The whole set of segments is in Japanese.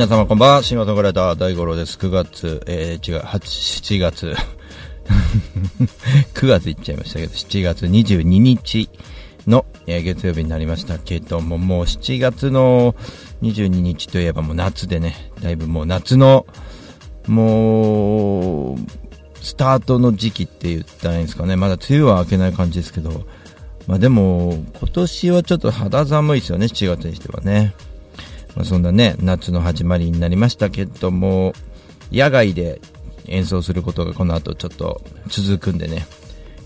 皆様こんばんは。シンガーソングライター大五郎です。9月、えー、違う、8、7月。9月いっちゃいましたけど、7月22日の、えー月曜日になりましたけども、もう7月の22日といえばもう夏でね、だいぶもう夏の、もう、スタートの時期って言ったらいいんですかね。まだ梅雨は明けない感じですけど、まあでも、今年はちょっと肌寒いですよね、7月にしてはね。まあ、そんなね、夏の始まりになりましたけども、野外で演奏することがこの後ちょっと続くんでね、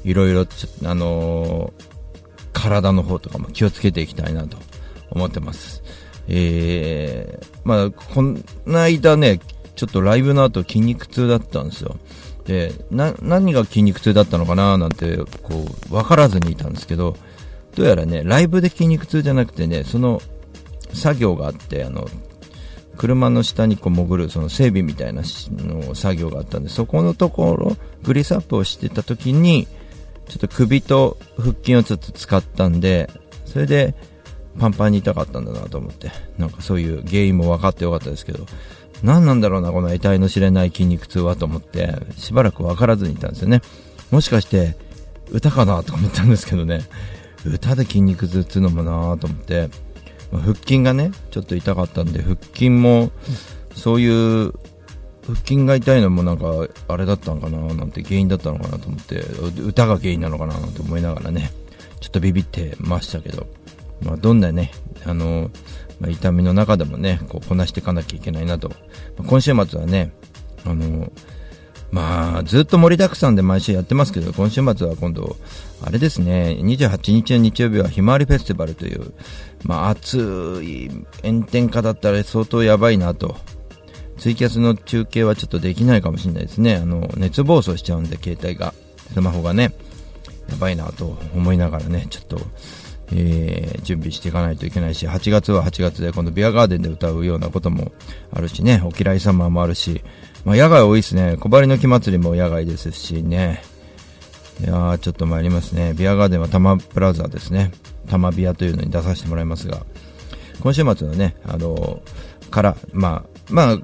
いろいろ、あのー体の方とかも気をつけていきたいなと思ってます。えー、まあ、この間ね、ちょっとライブの後筋肉痛だったんですよ。で、な、何が筋肉痛だったのかななんて、こう、わからずにいたんですけど、どうやらね、ライブで筋肉痛じゃなくてね、その、作業があって、あの、車の下にこう潜るその整備みたいなの作業があったんで、そこのところ、グリスアップをしてた時に、ちょっと首と腹筋をちょっと使ったんで、それでパンパンに痛かったんだなと思って、なんかそういう原因も分かってよかったですけど、何なんだろうな、この得体の知れない筋肉痛はと思って、しばらく分からずにいたんですよね。もしかして、歌かなと思ったんですけどね、歌で筋肉痛っていうのもなと思って、腹筋がね、ちょっと痛かったんで、腹筋も、そういう、腹筋が痛いのもなんか、あれだったのかななんて原因だったのかなと思って、歌が原因なのかななんて思いながらね、ちょっとビビってましたけど、まあ、どんなね、あの、まあ、痛みの中でもね、こう、こなしていかなきゃいけないなと。まあ今週末はね、あの、まあ、ずっと盛りだくさんで毎週やってますけど、今週末は今度、あれですね、28日の日曜日はひまわりフェスティバルという、まあ、暑い炎天下だったら相当やばいなと。ツイキャスの中継はちょっとできないかもしれないですね。あの、熱暴走しちゃうんで、携帯が。スマホがね、やばいなと思いながらね、ちょっと、えー準備していかないといけないし、8月は8月で今度ビアガーデンで歌うようなこともあるしね、お嫌いサマーもあるし、まあ野外多いですね。小針の木祭りも野外ですしね。いや、ちょっと参りますね。ビアガーデンは多摩プラザですね。多摩ビアというのに出させてもらいますが、今週末はね、あのから、まあ、まあ、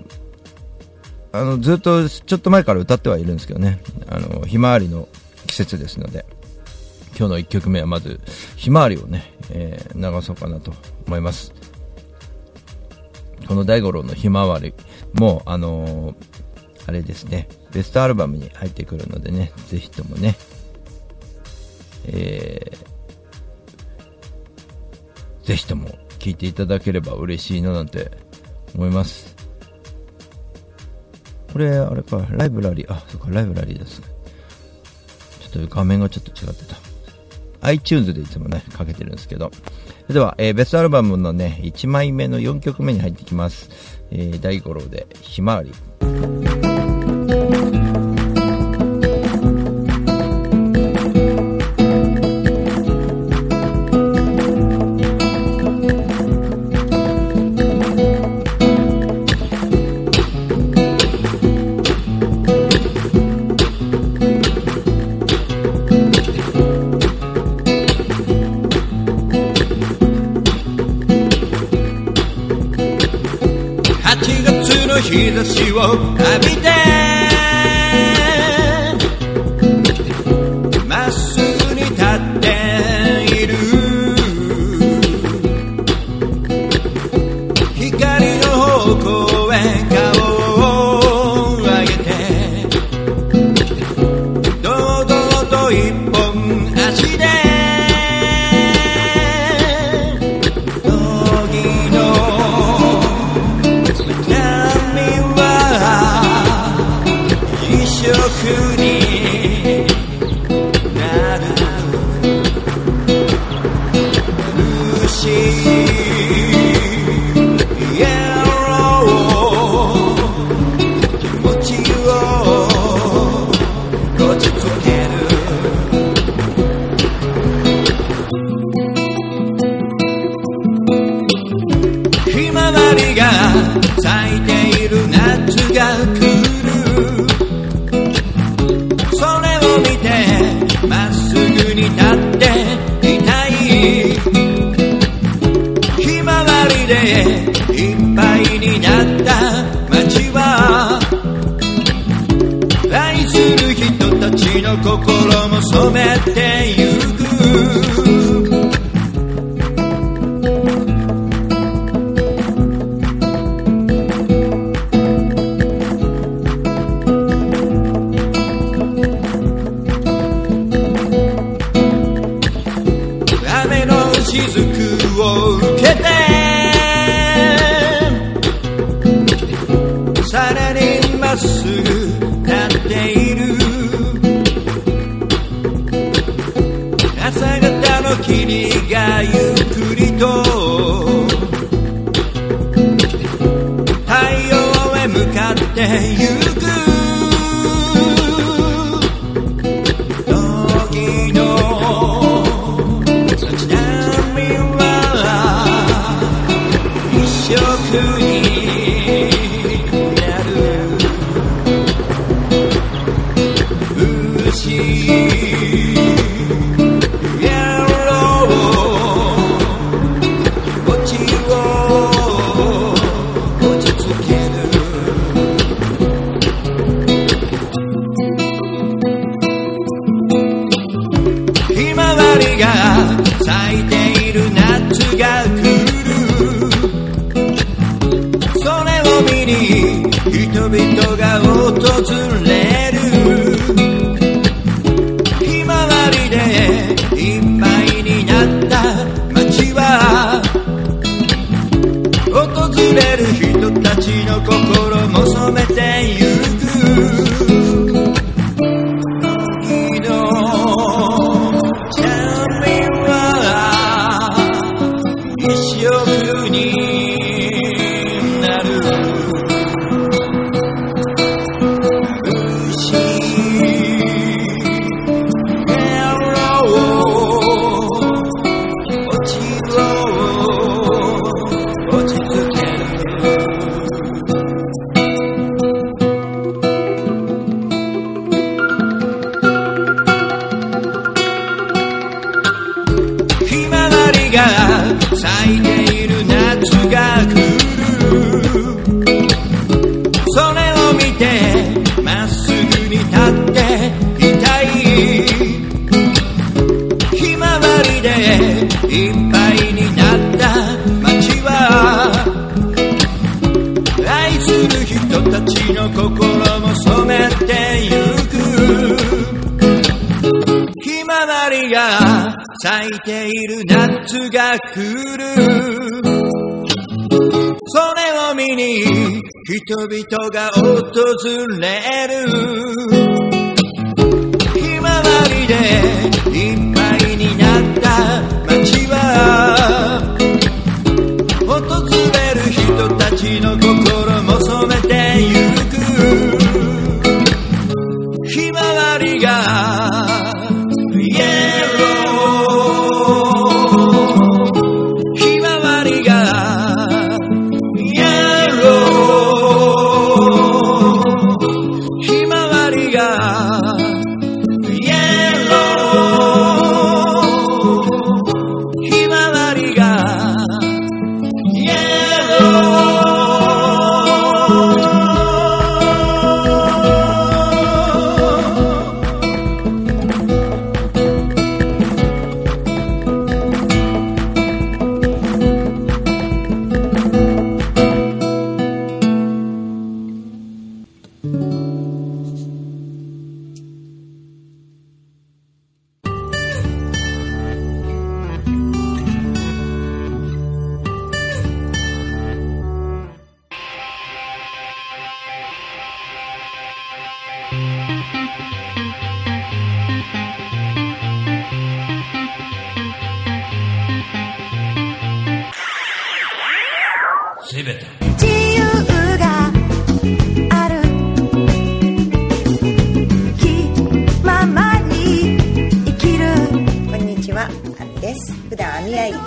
あの、ずっと、ちょっと前から歌ってはいるんですけどね、あの、ひまわりの季節ですので、今日の1曲目はまず、ひまわりをね、えー流そうかなと思います。この大五郎のひまわりも、あのーあれですね、ベストアルバムに入ってくるのでね、ぜひともね、えーぜひとも聴いていただければ嬉しいななんて思います。これ、あれか、ライブラリー、あ、そっか、ライブラリーです。ちょっと画面がちょっと違ってた。iTunes でいつもね、かけてるんですけど。では、えーベストアルバムのね、1枚目の4曲目に入ってきます。えー、大五郎で、ひまわり。の心も染めてゆく。to you. 咲いている夏が来る。それを見に人々が訪れる。ひまわりでいっぱいになった街は訪れる人たちの心も染めてゆく。ひまわりがイエロ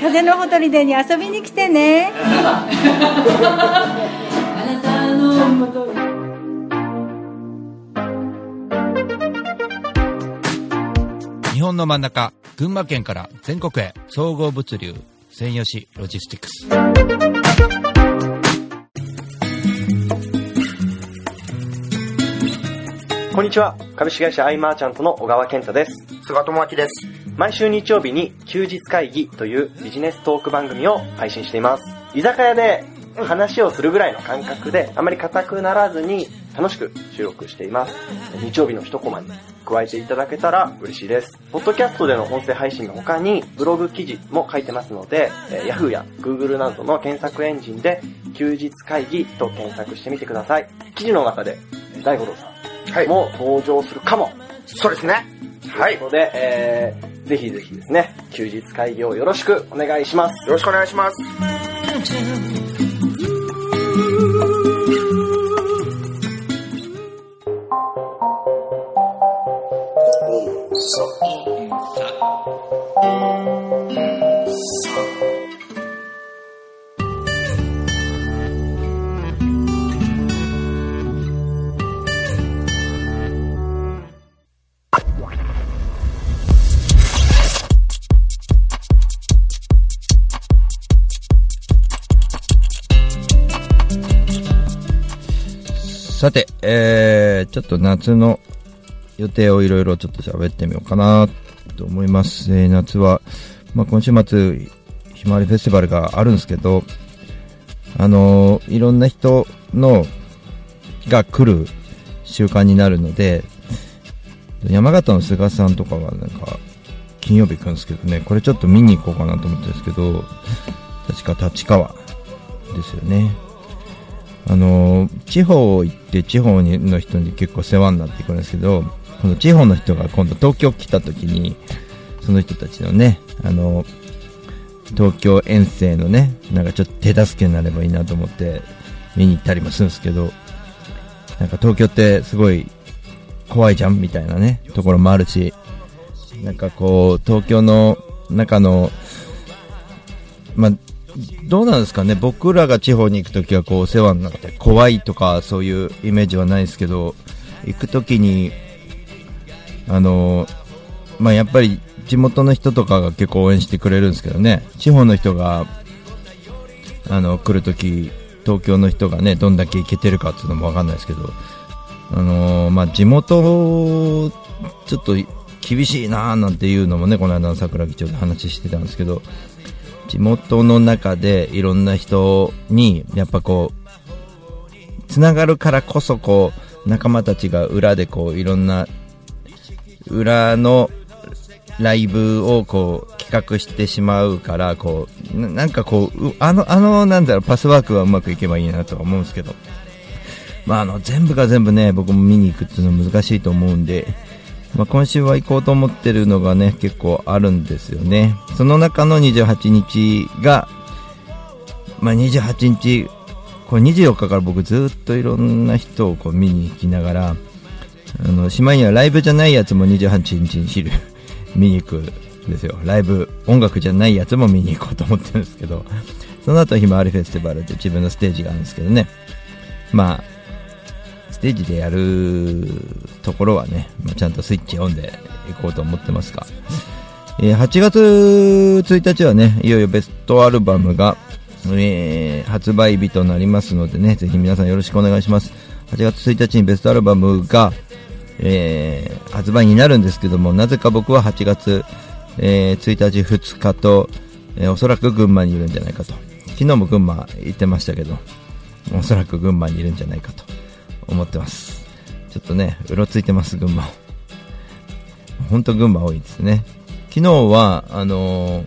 風のほとりでに遊びに来てね日本の真ん中、群馬県から全国へ、総合物流、専用紙ロジスティックス。こんにちは。株式会社アイマーチャントの小川健太です。菅智明です。毎週日曜日に休日会議というビジネストーク番組を配信しています。居酒屋で話をするぐらいの感覚で、あまり硬くならずに楽しく収録しています。日曜日の一コマに加えていただけたら嬉しいです。ポッドキャストでの音声配信の他にブログ記事も書いてますので、えー Yahoo や Google などの検索エンジンで休日会議と検索してみてください。記事の中で大五郎さんはい。も登場するかも。そうですね。はい。よということで、えー、ぜひぜひですね、休日会議をよろしくお願いします。ろしくお願いします。さちょっと夏の予定をいろいろちょっと喋ってみようかなと思います。えー、夏は、まあ、今週末、ひまわりフェスティバルがあるんですけど、あのーいろんな人の、が来る習慣になるので、山形の菅さんとかがなんか、金曜日行くんですけどね、これちょっと見に行こうかなと思ってるんですけど、確か立川ですよね。あの地方行って地方の人に結構世話になってくるんですけど、この地方の人が今度東京来た時に、その人たちのね、あの東京遠征のね、なんかちょっと手助けになればいいなと思って見に行ったりもするんですけど、なんか東京ってすごい怖いじゃんみたいなね、ところもあるし、なんかこう、東京の中の、まあ、どうなんですかね、僕らが地方に行くときはこうお世話になって怖いとかそういうイメージはないですけど、行くときに、あのまあ、やっぱり地元の人とかが結構応援してくれるんですけどね、地方の人があの来るとき、東京の人がねどんだけ行けてるかっていうのもわかんないですけど、あのまあ、地元、ちょっと厳しいなーなんていうのもね、この間の桜木町で話してたんですけど、地元の中でいろんな人にやっぱこうつながるからこそこう仲間たちが裏でこういろんな裏のライブをこう企画してしまうからこうなんかこうあのあのなんだろうパスワークはうまくいけばいいなとは思うんですけど。まああの全部が全部ね僕も見に行くっていうのは難しいと思うんでまあ、今週は行こうと思ってるのがね、結構あるんですよね。その中の28日が、まあ、28日、これ24日から僕ずっといろんな人をこう見に行きながら、あの、しまいにはライブじゃないやつも28日に昼 見に行くんですよ。ライブ、音楽じゃないやつも見に行こうと思ってるんですけど、その後ひまわりフェスティバルで自分のステージがあるんですけどね。まあ、ステージでやるところはね、まあ、ちゃんとスイッチオンでいこうと思ってますが、えー8月1日はね、いよいよベストアルバムが、えー発売日となりますのでね、ぜひ皆さんよろしくお願いします。8月1日にベストアルバムが、えー発売になるんですけども、なぜか僕は8月、えー1日、2日と、えーおそらく群馬にいるんじゃないかと。昨日も群馬行ってましたけど、おそらく群馬にいるんじゃないかと思ってます。ちょっとね、うろついてます、群馬を。ほんと群馬多いですね。昨日は、あの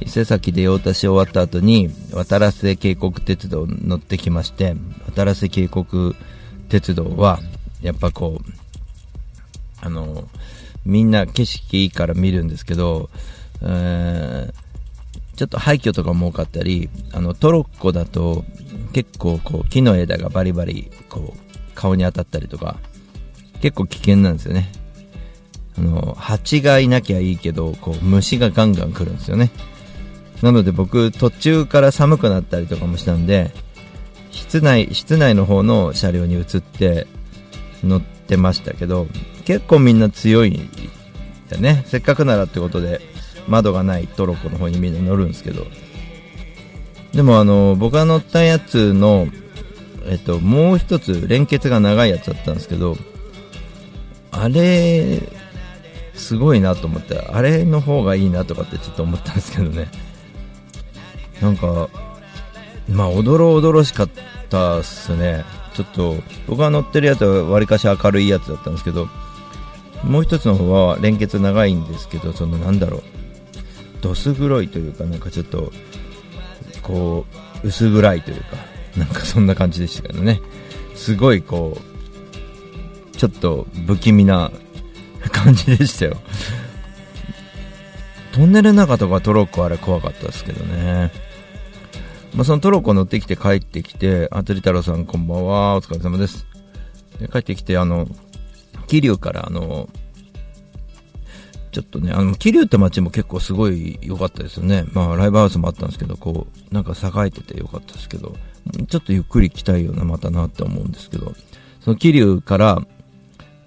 伊勢崎で用足し終わった後に、渡良瀬渓谷鉄道乗ってきまして、渡良瀬渓谷鉄道は、やっぱこう、あのみんな景色いいから見るんですけど、えーちょっと廃墟とかも多かったり、あの、トロッコだと結構こう木の枝がバリバリこう顔に当たったりとか、結構危険なんですよね。あの、蜂がいなきゃいいけど、こう虫がガンガン来るんですよね。なので僕途中から寒くなったりとかもしたんで、室内、室内の方の車両に移って乗ってましたけど、結構みんな強いんだよね。せっかくならってことで、窓がないトロッコの方にみんな乗るんですけど。でもあの、僕が乗ったやつの、えっと、もう一つ連結が長いやつだったんですけど、あれ、すごいなと思って、あれの方がいいなとかってちょっと思ったんですけどね。なんか、まあ、おどろおどろしかったっすね。ちょっと、僕が乗ってるやつはわりかし明るいやつだったんですけど、もう一つの方は連結長いんですけど、そのなんだろう、どす黒いというか、なんかちょっと、こう、薄暗いというか、なんかそんな感じでしたけどね。すごいこう、ちょっと不気味な感じでしたよ。トンネルの中とかトロッコあれ怖かったですけどね。まあ、そのトロッコ乗ってきて帰ってきて、あつり太郎さんこんばんは、お疲れ様です。で帰ってきて、あの、桐生からあの、ちょっとね、あの、桐生って街も結構すごい良かったですよね。まあ、ライブハウスもあったんですけど、こう、なんか栄えてて良かったですけど、ちょっとゆっくり来たいような、またなって思うんですけど、その桐生から、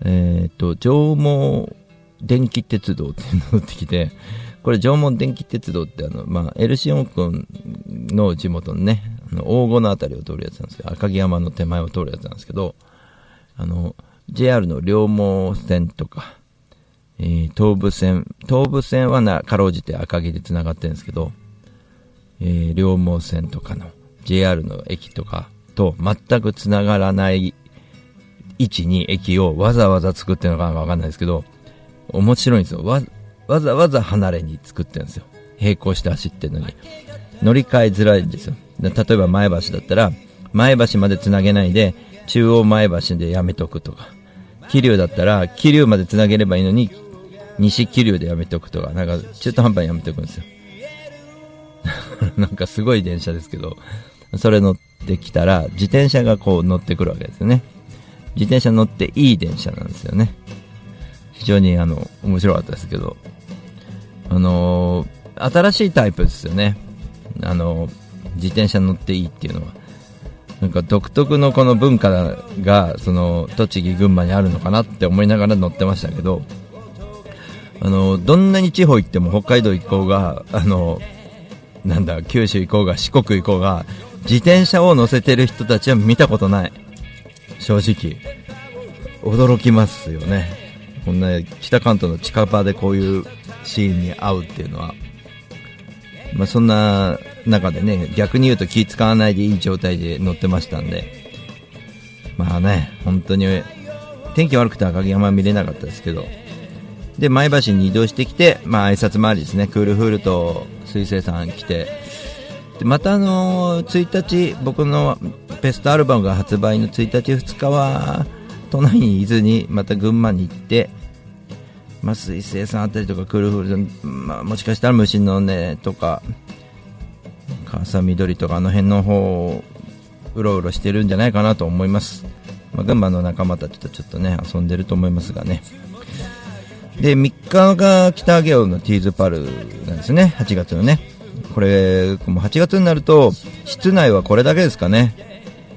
えっ、と、上毛電気鉄道っていうのが乗ってきて、これ縄文電気鉄道ってあの、まあ、エルシオン君の地元のね、あの、黄金のあたりを通るやつなんですけど、赤城山の手前を通るやつなんですけど、あの、JR の両毛線とか、えー東武線、東武線はな、かろうじて赤城で繋がってるんですけど、えー両毛線とかの JR の駅とかと全く繋がらない位置に駅をわざわざ作ってるのかわかんないですけど、面白いんですよ。わ、わざわざ離れに作ってるんですよ。並行して走ってるのに。乗り換えづらいんですよ。例えば前橋だったら、前橋まで繋げないで、中央前橋でやめとくとか。桐生だったら、桐生まで繋げればいいのに、西桐生でやめておくとか、なんか中途半端にやめておくんですよ。なんかすごい電車ですけど、それ乗ってきたら、自転車がこう乗ってくるわけですよね。自転車乗っていい電車なんですよね。非常にあの、面白かったですけど、あのー新しいタイプですよね。あのー自転車乗っていいっていうのは。なんか独特のこの文化が、その、栃木、群馬にあるのかなって思いながら乗ってましたけど、あの、どんなに地方行っても北海道行こうが、あの、なんだ、九州行こうが、四国行こうが、自転車を乗せてる人たちは見たことない。正直。驚きますよね。こんな北関東の近場でこういうシーンに会うっていうのは。まあそんな中でね、逆に言うと気使わないでいい状態で乗ってましたんで。まあね、本当に、天気悪くて赤城山見れなかったですけど。で、前橋に移動してきて、まあ挨拶回りですね、クールフールと水星さん来て、でまたあの1日、僕のベストアルバムが発売の1日、2日は、都内にいずに、また群馬に行って、まあ、水星さんあたりとか、クールフールさん、まあ、もしかしたら虫の音とか、笠緑とか、あの辺の方をうろうろしてるんじゃないかなと思います。まあ、群馬の仲間たちとちょっとね、遊んでると思いますがね。で、3日が北上尾のティーズパルなんですね、8月のね。これ、もう8月になると、室内はこれだけですかね。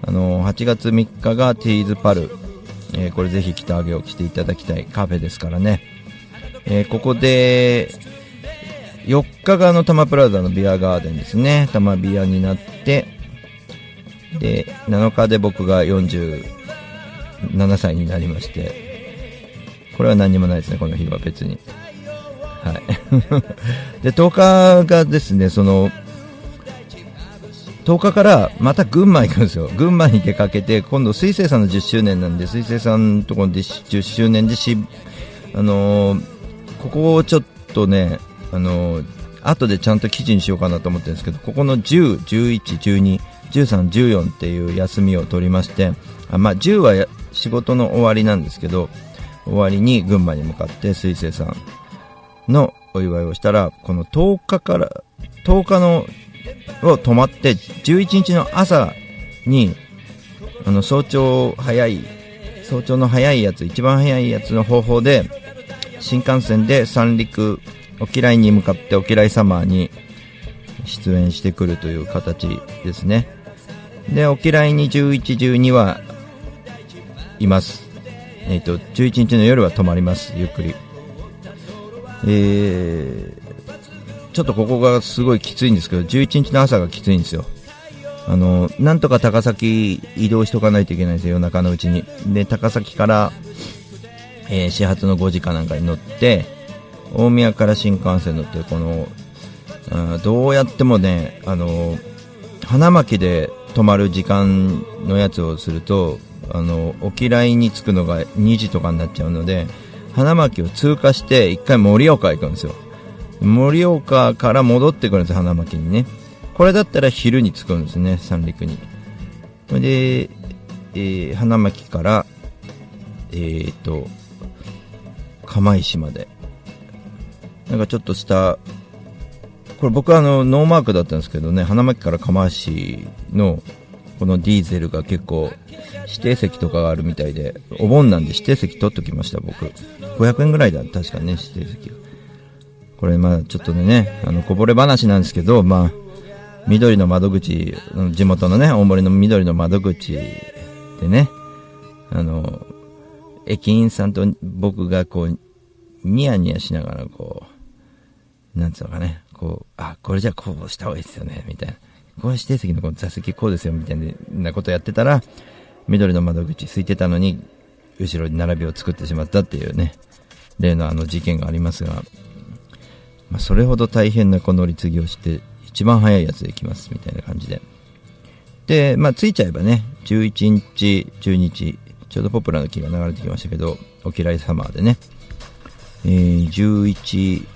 あの、8月3日がティーズパル。えーこれぜひ北上尾来ていただきたいカフェですからね。えーここで、4日があの、タマプラザのビアガーデンですね。タマビアになって、で、7日で僕が47歳になりまして、これは何にもないですね、この日は別に。はい。で、10日がですね、その、10日からまた群馬行くんですよ。群馬に出かけて、今度水星さんの10周年なんで、水星さんのところで10周年でし、あのーここをちょっとね、あのー後でちゃんと記事にしようかなと思ってるんですけど、ここの10、11、12、13、14っていう休みを取りまして、あまあ、10は仕事の終わりなんですけど、終わりに群馬に向かって水星さんのお祝いをしたら、この10日から、10日のを泊まって、11日の朝に、あの、早朝早い、早朝の早いやつ、一番早いやつの方法で、新幹線で三陸、沖来に向かって沖来サマーに出演してくるという形ですね。で、沖来に11、12はいます。えっ、と、11日の夜は泊まります、ゆっくり。えー、ちょっとここがすごいきついんですけど、11日の朝がきついんですよ。あの、なんとか高崎移動しとかないといけないんですよ、夜中のうちに。で、高崎から、えー始発の5時かなんかに乗って、大宮から新幹線乗って、この、あどうやってもね、あの、花巻で泊まる時間のやつをすると、あの、沖来に着くのが2時とかになっちゃうので、花巻を通過して、一回盛岡行くんですよ。盛岡から戻ってくるんです花巻にね。これだったら昼に着くんですね、三陸に。それで、えー花巻から、えーと、釜石まで。なんかちょっとした、これ僕はあの、ノーマークだったんですけどね、花巻から釜石の、このディーゼルが結構、指定席とかがあるみたいで、お盆なんで指定席取っときました、僕。500円ぐらいだ、確かね、指定席。これまあちょっとね、あの、こぼれ話なんですけど、まあ、緑の窓口、地元のね、大森の緑の窓口でね、あの、駅員さんと僕がこう、ニヤニヤしながらこう、なんつうのかね、こう、あ、これじゃこうした方がいいですよね、みたいな。これ指定席のこの座席こうですよ、みたいなことやってたら、緑の窓口空いてたのに、後ろに並びを作ってしまったっていうね、例のあの事件がありますが、まあ、それほど大変なこの乗り継ぎをして、一番早いやつで行きます、みたいな感じで。で、まあ、着いちゃえばね、11日、12日、ちょうどポプラの木が流れてきましたけど、沖来サマーでね、えー、11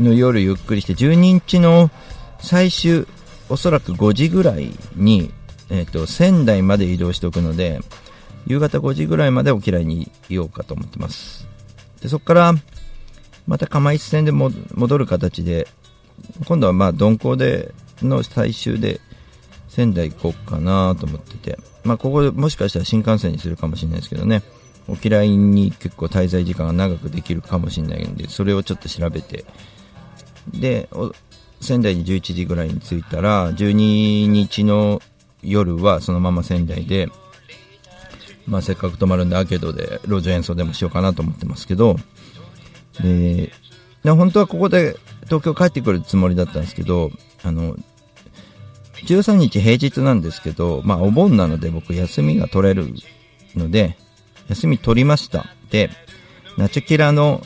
の夜ゆっくりして、12日の最終、おそらく5時ぐらいに、えっ、と、仙台まで移動しておくので、夕方5時ぐらいまで沖来にいようかと思ってます。で、そこから、また釜石線で戻る形で、今度はまあ鈍行での最終で仙台行こうかなと思ってて、まあここもしかしたら新幹線にするかもしれないですけどね、沖来に結構滞在時間が長くできるかもしれないんで、それをちょっと調べて、で、仙台に11時ぐらいに着いたら、12日の夜はそのまま仙台で、まあせっかく泊まるんでアーケードで路上演奏でもしようかなと思ってますけど、で、で本当はここで東京帰ってくるつもりだったんですけど、あの、13日平日なんですけど、まあお盆なので僕休みが取れるので、休み取りました。で、ナチュキラの、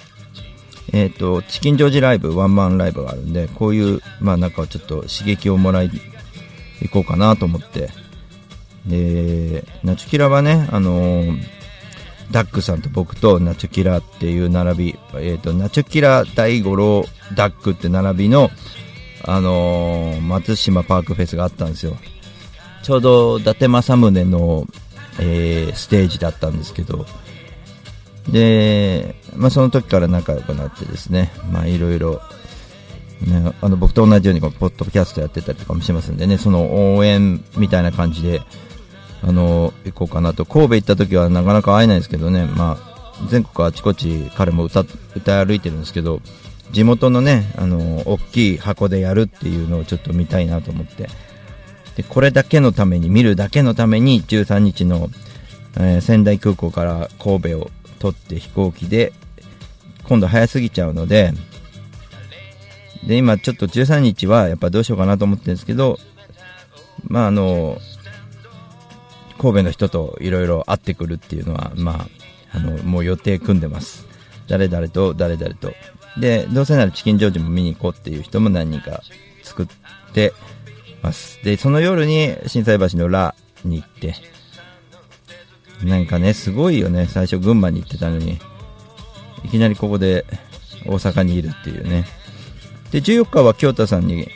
えっ、と、チキンジョージライブ、ワンマンライブがあるんで、こういう、まあなんかちょっと刺激をもらい、行こうかなと思って。で、ナチュキラはね、あのーダックさんと僕とナチュキラっていう並び、えっ、と、ナチュキラ大五郎ダックって並びの、あの松島パークフェスがあったんですよ。ちょうど伊達政宗の、えーステージだったんですけど、で、まあその時から仲良くなってですね、まあいろいろ、ね、あの僕と同じようにこうポッドキャストやってたりとかもしますんでね、その応援みたいな感じで、あの、行こうかなと。神戸行った時はなかなか会えないですけどね、まあ、全国あちこち彼も歌、歌い歩いてるんですけど、地元のね、あの、大きい箱でやるっていうのをちょっと見たいなと思って。で、これだけのために、見るだけのために13日の、えー仙台空港から神戸を取って飛行機で、今度早すぎちゃうので、で、今ちょっと13日はやっぱどうしようかなと思ってるんですけど、まああの、神戸の人といろいろ会ってくるっていうのは、まあ、あの、もう予定組んでます。誰々と誰々と。で、どうせならチキンジョージも見に行こうっていう人も何人か作って、ます。で、その夜に震災橋の裏に行って、なんかね、すごいよね。最初群馬に行ってたのに、いきなりここで大阪にいるっていうね。で、14日は京太さんに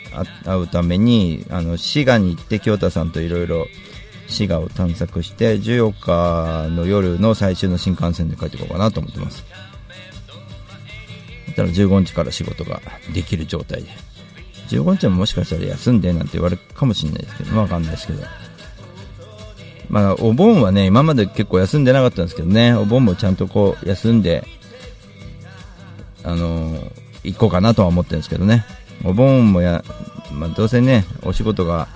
会うために、あの、滋賀に行って京太さんといろいろ滋賀を探索して、14日の夜の最終の新幹線で帰ってこうかなと思ってます。だったら15日から仕事ができる状態で。15日ももしかしたら休んでなんて言われるかもしれないですけど、わかんないですけど。まあ、お盆はね、今まで結構休んでなかったんですけどね、お盆もちゃんとこう、休んで、あのー行こうかなとは思ってるんですけどね。お盆もや、まあ、どうせね、お仕事が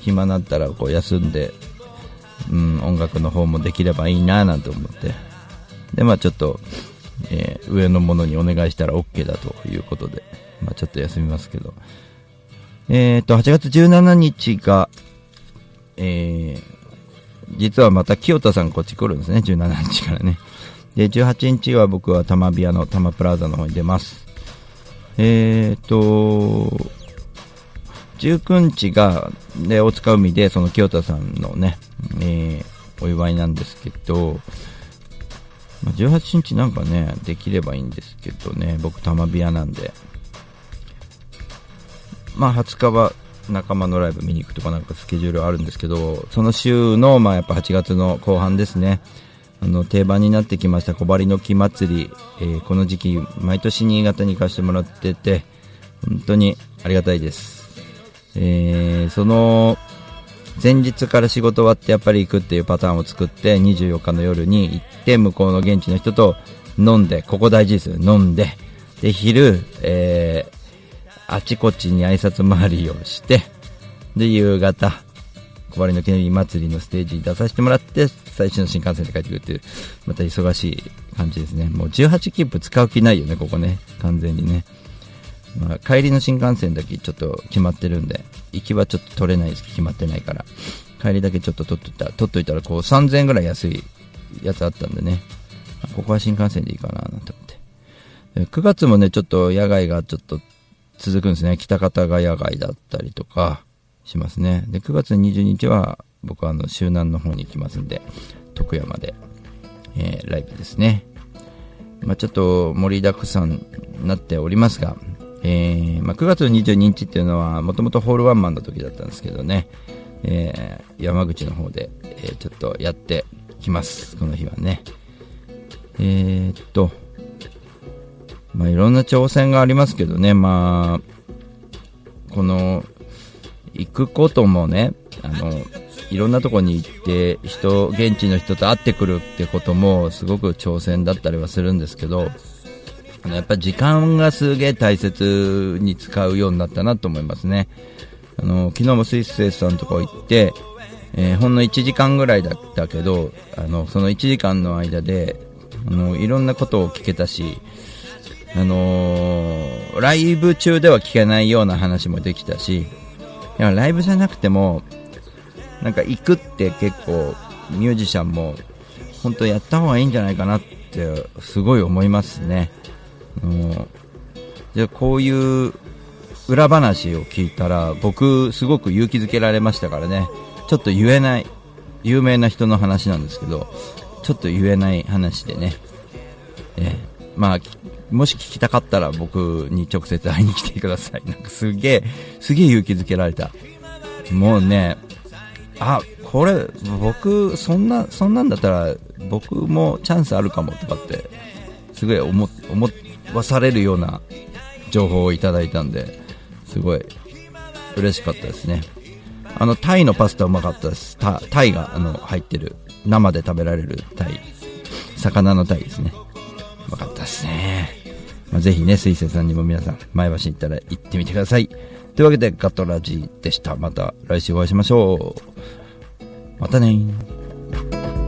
暇になったらこう休んで、うん、音楽の方もできればいいななんて思って。で、まあちょっと、えー上のものにお願いしたら OK だということで、まあちょっと休みますけど。えっ、と、8月17日が、えー、実はまた清田さんこっち来るんですね、17日からね。で、18日は僕は玉ビアの玉プラザの方に出ます。えっ、と、19日が、で、大塚海で、その清田さんのね、えーお祝いなんですけど、ま18日なんかね、できればいいんですけどね、僕玉ビアなんで。まあ20日は仲間のライブ見に行くとかなんかスケジュールあるんですけど、その週の、まあやっぱ8月の後半ですね。あの、定番になってきました小針の木祭り、えーこの時期、毎年新潟に行かせてもらってて、本当にありがたいです。えーその、前日から仕事終わってやっぱり行くっていうパターンを作って、24日の夜に行って、向こうの現地の人と飲んで、ここ大事ですよ、飲んで、で、昼、えーあちこちに挨拶回りをして、で、夕方、小針の記念日祭りのステージに出させてもらって、最初の新幹線で帰ってくるっていう、また忙しい感じですね。もう18切符使う気ないよね、ここね。完全にね。まあ、帰りの新幹線だけちょっと決まってるんで、行きはちょっと取れないです決まってないから。帰りだけちょっと取っといた取っといたら、こう3000円ぐらい安いやつあったんでね。ここは新幹線でいいかな、なんて思って。9月もね、ちょっと野外がちょっと続くんですね。北方が野外だったりとかしますね。で、9月20日は僕はあの、周南の方に行きますんで、徳山で、えーライブですね。まあちょっと盛りだくさんなっておりますが、えーまあ9月22日っていうのは、もともとホールワンマンの時だったんですけどね、えー山口の方で、えーちょっとやってきます。この日はね。えーっと、まあいろんな挑戦がありますけどね、まあ、この、行くこともね、あの、いろんなとこに行って、人、現地の人と会ってくるってことも、すごく挑戦だったりはするんですけど、あのやっぱ時間がすげえ大切に使うようになったなと思いますね。あの、昨日もスイスエスさんとか行って、えーほんの1時間ぐらいだったけど、あの、その1時間の間で、あの、いろんなことを聞けたし、あのーライブ中では聞けないような話もできたし、いやライブじゃなくても、なんか行くって結構ミュージシャンも本当やった方がいいんじゃないかなってすごい思いますね。あのじゃこういう裏話を聞いたら僕すごく勇気づけられましたからね。ちょっと言えない有名な人の話なんですけど、ちょっと言えない話でね。えまあ、もし聞きたかったら僕に直接会いに来てください。なんかすげえ、すげえ勇気づけられた。もうね、あ、これ、僕、そんな、そんなんだったら、僕もチャンスあるかもとかって、すごい思、思わされるような情報をいただいたんで、すごい嬉しかったですね。あの、タイのパスタうまかったです。タタイが、あの、入ってる、生で食べられるタイ。魚のタイですね。うまかったですね。まあ、ぜひね、水星さんにも皆さん、前橋行ったら行ってみてください。というわけで、ガトラジーでした。また来週お会いしましょう。またねー。